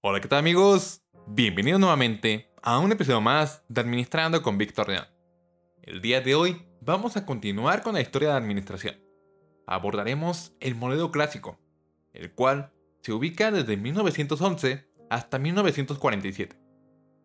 Hola, ¿qué tal amigos? Bienvenidos nuevamente a un episodio más de Administrando con Víctor León. El día de hoy vamos a continuar con la historia de administración. Abordaremos el modelo clásico, el cual se ubica desde 1911 hasta 1947.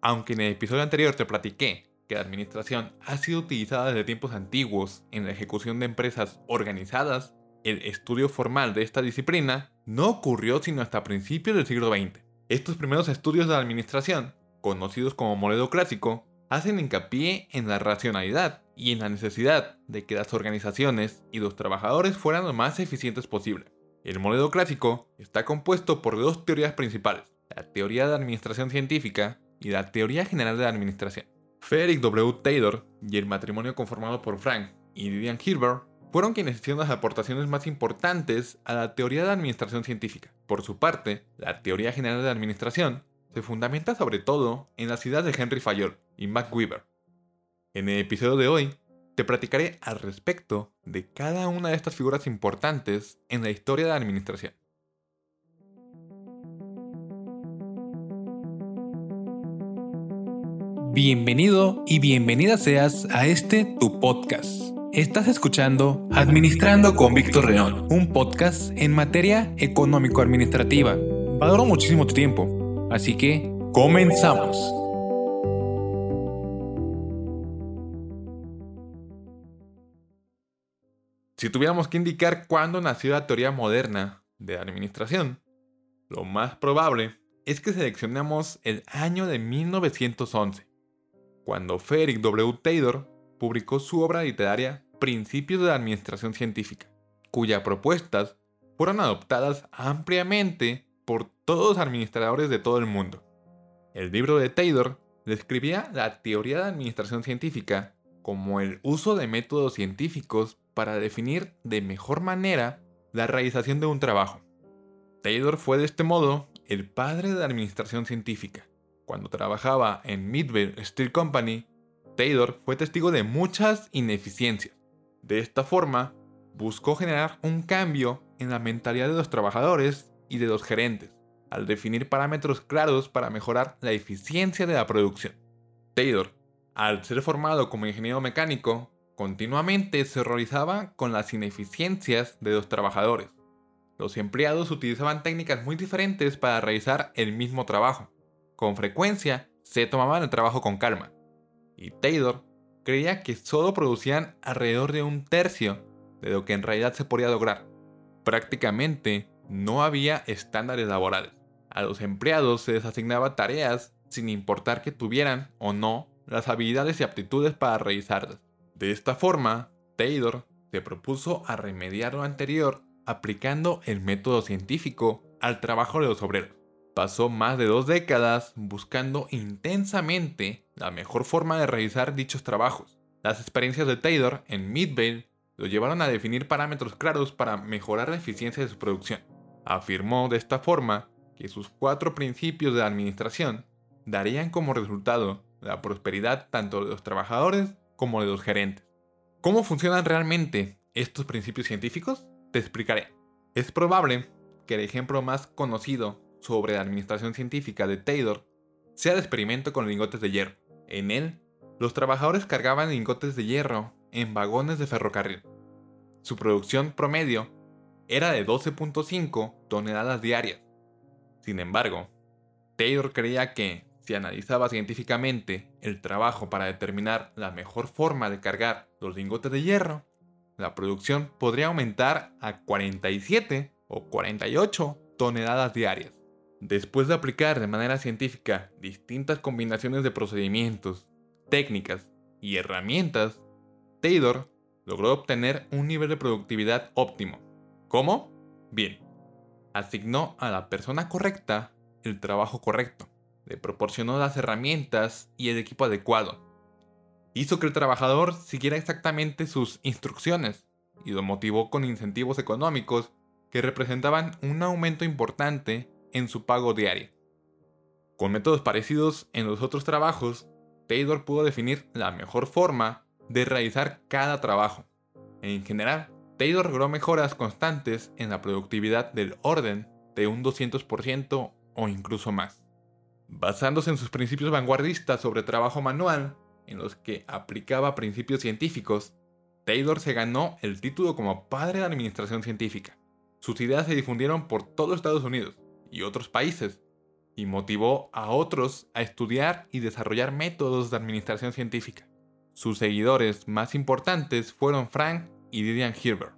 Aunque en el episodio anterior te platiqué que la administración ha sido utilizada desde tiempos antiguos en la ejecución de empresas organizadas, el estudio formal de esta disciplina no ocurrió sino hasta principios del siglo XX. Estos primeros estudios de administración, conocidos como modelo clásico, hacen hincapié en la racionalidad y en la necesidad de que las organizaciones y los trabajadores fueran lo más eficientes posible. El modelo clásico está compuesto por dos teorías principales, la teoría de administración científica y la teoría general de la administración. Frederick W. Taylor y el matrimonio conformado por Frank y Lillian Hilbert fueron quienes hicieron las aportaciones más importantes a la teoría de la administración científica. Por su parte, la teoría general de administración se fundamenta sobre todo en las ideas de Henry Fayol y Mac Weaver. En el episodio de hoy, te platicaré al respecto de cada una de estas figuras importantes en la historia de la administración. Bienvenido y bienvenida seas a este tu podcast Estás escuchando Administrando con Víctor León, un podcast en materia económico-administrativa. Valoro muchísimo tu tiempo, así que comenzamos. Si tuviéramos que indicar cuándo nació la teoría moderna de administración, lo más probable es que seleccionemos el año de 1911, cuando Frederick W. Taylor publicó su obra literaria Principios de la Administración Científica, cuyas propuestas fueron adoptadas ampliamente por todos los administradores de todo el mundo. El libro de Taylor describía la teoría de la administración científica como el uso de métodos científicos para definir de mejor manera la realización de un trabajo. Taylor fue de este modo el padre de la administración científica. Cuando trabajaba en Midvale Steel Company, Taylor fue testigo de muchas ineficiencias. De esta forma, buscó generar un cambio en la mentalidad de los trabajadores y de los gerentes, al definir parámetros claros para mejorar la eficiencia de la producción. Taylor, al ser formado como ingeniero mecánico, continuamente se horrorizaba con las ineficiencias de los trabajadores. Los empleados utilizaban técnicas muy diferentes para realizar el mismo trabajo. Con frecuencia, se tomaban el trabajo con calma, y Taylor creía que solo producían alrededor de un tercio de lo que en realidad se podía lograr. Prácticamente no había estándares laborales. A los empleados se les asignaba tareas sin importar que tuvieran o no las habilidades y aptitudes para realizarlas. De esta forma, Taylor se propuso a remediar lo anterior aplicando el método científico al trabajo de los obreros pasó más de dos décadas buscando intensamente la mejor forma de realizar dichos trabajos. Las experiencias de Taylor en Midvale lo llevaron a definir parámetros claros para mejorar la eficiencia de su producción. Afirmó de esta forma que sus cuatro principios de administración darían como resultado la prosperidad tanto de los trabajadores como de los gerentes. ¿Cómo funcionan realmente estos principios científicos? Te explicaré. Es probable que el ejemplo más conocido sobre la administración científica de Taylor sea el experimento con lingotes de hierro. En él, los trabajadores cargaban lingotes de hierro en vagones de ferrocarril. Su producción promedio era de 12.5 toneladas diarias. Sin embargo, Taylor creía que, si analizaba científicamente el trabajo para determinar la mejor forma de cargar los lingotes de hierro, la producción podría aumentar a 47 o 48 toneladas diarias. Después de aplicar de manera científica distintas combinaciones de procedimientos, técnicas y herramientas, Taylor logró obtener un nivel de productividad óptimo. ¿Cómo? Bien, asignó a la persona correcta el trabajo correcto, le proporcionó las herramientas y el equipo adecuado, hizo que el trabajador siguiera exactamente sus instrucciones y lo motivó con incentivos económicos que representaban un aumento importante en su pago diario. Con métodos parecidos en los otros trabajos, Taylor pudo definir la mejor forma de realizar cada trabajo. En general, Taylor logró mejoras constantes en la productividad del orden de un 200% o incluso más. Basándose en sus principios vanguardistas sobre trabajo manual, en los que aplicaba principios científicos, Taylor se ganó el título como padre de administración científica. Sus ideas se difundieron por todo Estados Unidos y otros países, y motivó a otros a estudiar y desarrollar métodos de administración científica. Sus seguidores más importantes fueron Frank y Didion Hilbert.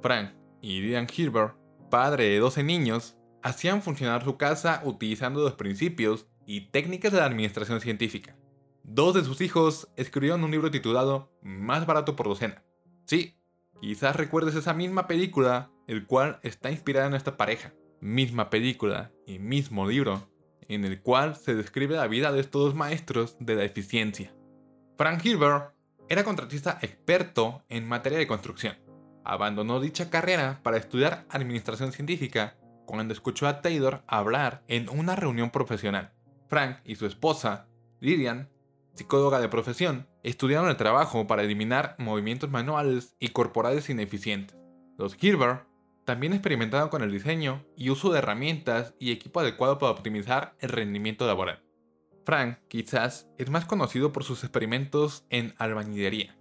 Frank y Didion Hilbert, padre de 12 niños, hacían funcionar su casa utilizando los principios y técnicas de la administración científica. Dos de sus hijos escribieron un libro titulado Más barato por docena. Sí, quizás recuerdes esa misma película, el cual está inspirada en esta pareja. Misma película y mismo libro, en el cual se describe la vida de estos dos maestros de la eficiencia. Frank Hilbert era contratista experto en materia de construcción. Abandonó dicha carrera para estudiar administración científica cuando escuchó a Taylor hablar en una reunión profesional. Frank y su esposa, Lillian, psicóloga de profesión, estudiaron el trabajo para eliminar movimientos manuales y corporales ineficientes. Los Hilbert también experimentaron con el diseño y uso de herramientas y equipo adecuado para optimizar el rendimiento laboral. Frank, quizás, es más conocido por sus experimentos en albañilería.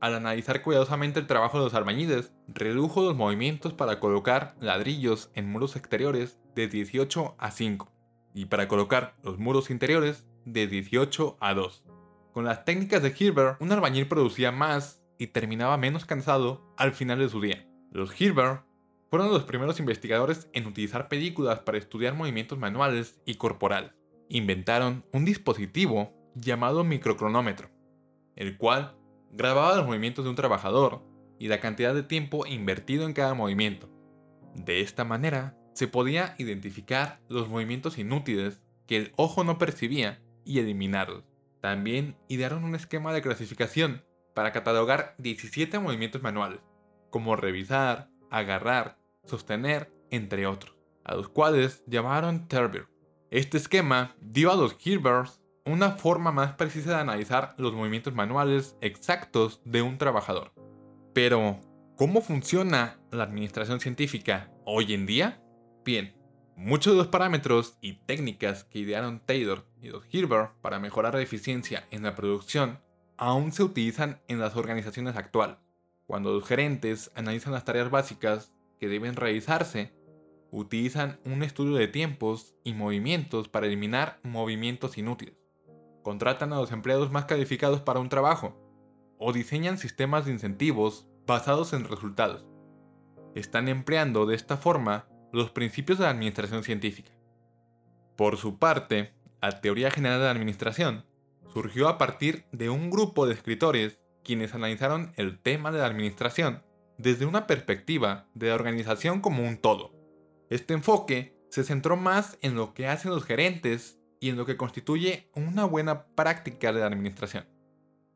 Al analizar cuidadosamente el trabajo de los albañiles, redujo los movimientos para colocar ladrillos en muros exteriores de 18 a 5 y para colocar los muros interiores de 18 a 2. Con las técnicas de Hilbert, un albañil producía más y terminaba menos cansado al final de su día. Los Hilbert fueron los primeros investigadores en utilizar películas para estudiar movimientos manuales y corporales. Inventaron un dispositivo llamado microcronómetro, el cual grababa los movimientos de un trabajador y la cantidad de tiempo invertido en cada movimiento. De esta manera, se podía identificar los movimientos inútiles que el ojo no percibía y eliminarlos. También idearon un esquema de clasificación para catalogar 17 movimientos manuales, como revisar, agarrar, sostener, entre otros, a los cuales llamaron Terbier. Este esquema dio a los Hilberts una forma más precisa de analizar los movimientos manuales exactos de un trabajador. Pero, ¿cómo funciona la administración científica hoy en día? Bien, muchos de los parámetros y técnicas que idearon Taylor y los Hilbert para mejorar la eficiencia en la producción aún se utilizan en las organizaciones actuales. Cuando los gerentes analizan las tareas básicas que deben realizarse, utilizan un estudio de tiempos y movimientos para eliminar movimientos inútiles. Contratan a los empleados más calificados para un trabajo o diseñan sistemas de incentivos basados en resultados. Están empleando de esta forma los principios de la administración científica. Por su parte, la teoría general de la administración surgió a partir de un grupo de escritores quienes analizaron el tema de la administración desde una perspectiva de la organización como un todo. Este enfoque se centró más en lo que hacen los gerentes y en lo que constituye una buena práctica de la administración.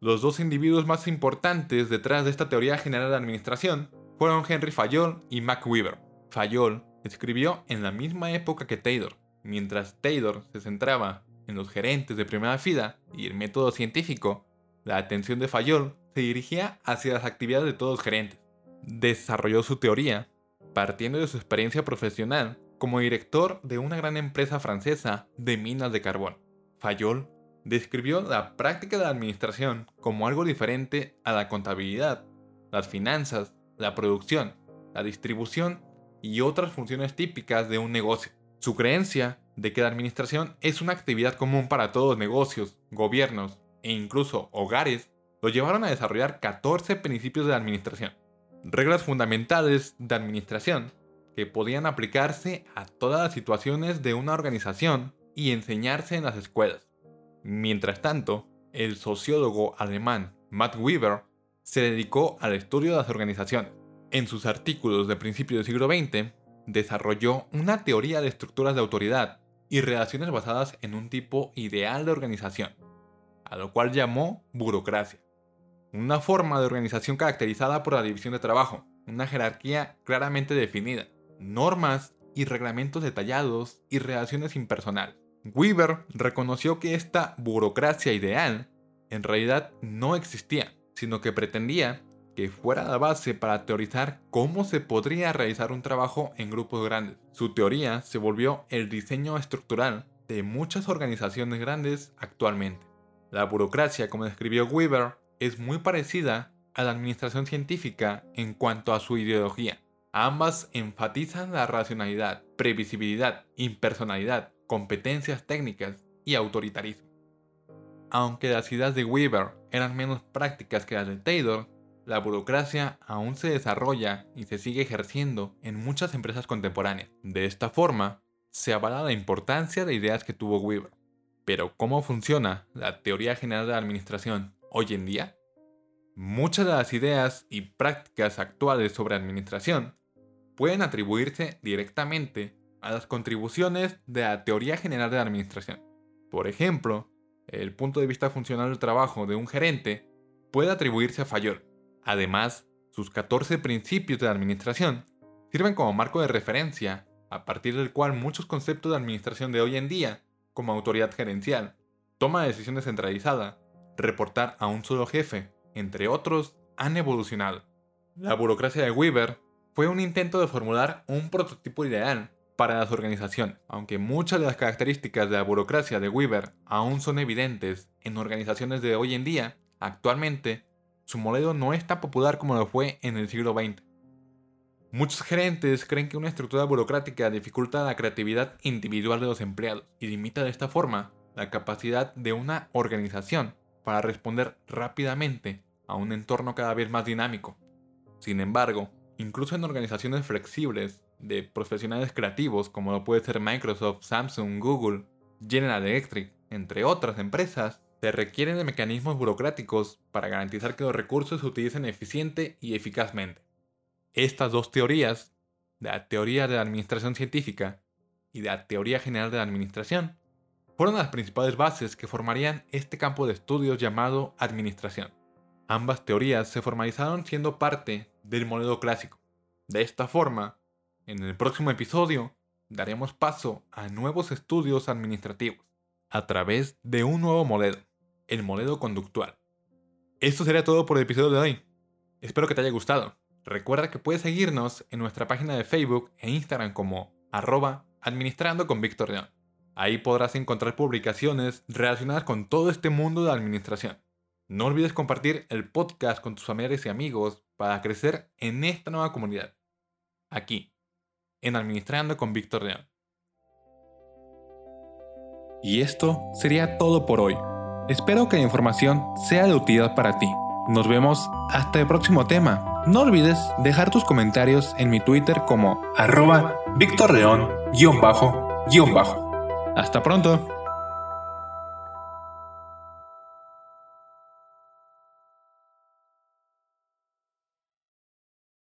Los dos individuos más importantes detrás de esta teoría general de administración fueron Henry Fayol y Mac Weaver. Fayol escribió en la misma época que Taylor, mientras Taylor se centraba en los gerentes de primera fila y el método científico, la atención de Fayol se dirigía hacia las actividades de todos los gerentes desarrolló su teoría partiendo de su experiencia profesional como director de una gran empresa francesa de minas de carbón. Fayol describió la práctica de la administración como algo diferente a la contabilidad, las finanzas, la producción, la distribución y otras funciones típicas de un negocio. Su creencia de que la administración es una actividad común para todos los negocios, gobiernos e incluso hogares lo llevaron a desarrollar 14 principios de la administración reglas fundamentales de administración que podían aplicarse a todas las situaciones de una organización y enseñarse en las escuelas. Mientras tanto, el sociólogo alemán Matt Weber se dedicó al estudio de las organizaciones. En sus artículos de principios del siglo XX, desarrolló una teoría de estructuras de autoridad y relaciones basadas en un tipo ideal de organización, a lo cual llamó burocracia una forma de organización caracterizada por la división de trabajo, una jerarquía claramente definida, normas y reglamentos detallados y relaciones impersonales. Weaver reconoció que esta burocracia ideal en realidad no existía, sino que pretendía que fuera la base para teorizar cómo se podría realizar un trabajo en grupos grandes. Su teoría se volvió el diseño estructural de muchas organizaciones grandes actualmente. La burocracia, como describió Weaver, es muy parecida a la administración científica en cuanto a su ideología. Ambas enfatizan la racionalidad, previsibilidad, impersonalidad, competencias técnicas y autoritarismo. Aunque las ideas de Weaver eran menos prácticas que las de Taylor, la burocracia aún se desarrolla y se sigue ejerciendo en muchas empresas contemporáneas. De esta forma, se avala la importancia de ideas que tuvo Weaver. Pero ¿cómo funciona la teoría general de la administración hoy en día? Muchas de las ideas y prácticas actuales sobre administración pueden atribuirse directamente a las contribuciones de la teoría general de la administración. Por ejemplo, el punto de vista funcional del trabajo de un gerente puede atribuirse a Fayol. Además, sus 14 principios de administración sirven como marco de referencia a partir del cual muchos conceptos de administración de hoy en día, como autoridad gerencial, toma de decisiones centralizada, reportar a un solo jefe, entre otros, han evolucionado. La burocracia de Weaver fue un intento de formular un prototipo ideal para las organizaciones, aunque muchas de las características de la burocracia de Weaver aún son evidentes en organizaciones de hoy en día, actualmente, su modelo no es tan popular como lo fue en el siglo XX. Muchos gerentes creen que una estructura burocrática dificulta la creatividad individual de los empleados y limita de esta forma la capacidad de una organización para responder rápidamente a un entorno cada vez más dinámico. Sin embargo, incluso en organizaciones flexibles de profesionales creativos como lo puede ser Microsoft, Samsung, Google, General Electric, entre otras empresas, se requieren de mecanismos burocráticos para garantizar que los recursos se utilicen eficiente y eficazmente. Estas dos teorías, la teoría de la administración científica y la teoría general de la administración, fueron las principales bases que formarían este campo de estudios llamado administración. Ambas teorías se formalizaron siendo parte del modelo clásico. De esta forma, en el próximo episodio daremos paso a nuevos estudios administrativos a través de un nuevo modelo, el modelo conductual. Esto sería todo por el episodio de hoy. Espero que te haya gustado. Recuerda que puedes seguirnos en nuestra página de Facebook e Instagram como arroba administrando con Víctor León. Ahí podrás encontrar publicaciones relacionadas con todo este mundo de administración. No olvides compartir el podcast con tus familiares y amigos para crecer en esta nueva comunidad. Aquí, en Administrando con Víctor León. Y esto sería todo por hoy. Espero que la información sea de utilidad para ti. Nos vemos hasta el próximo tema. No olvides dejar tus comentarios en mi Twitter como arroba Víctor León bajo bajo. Hasta pronto.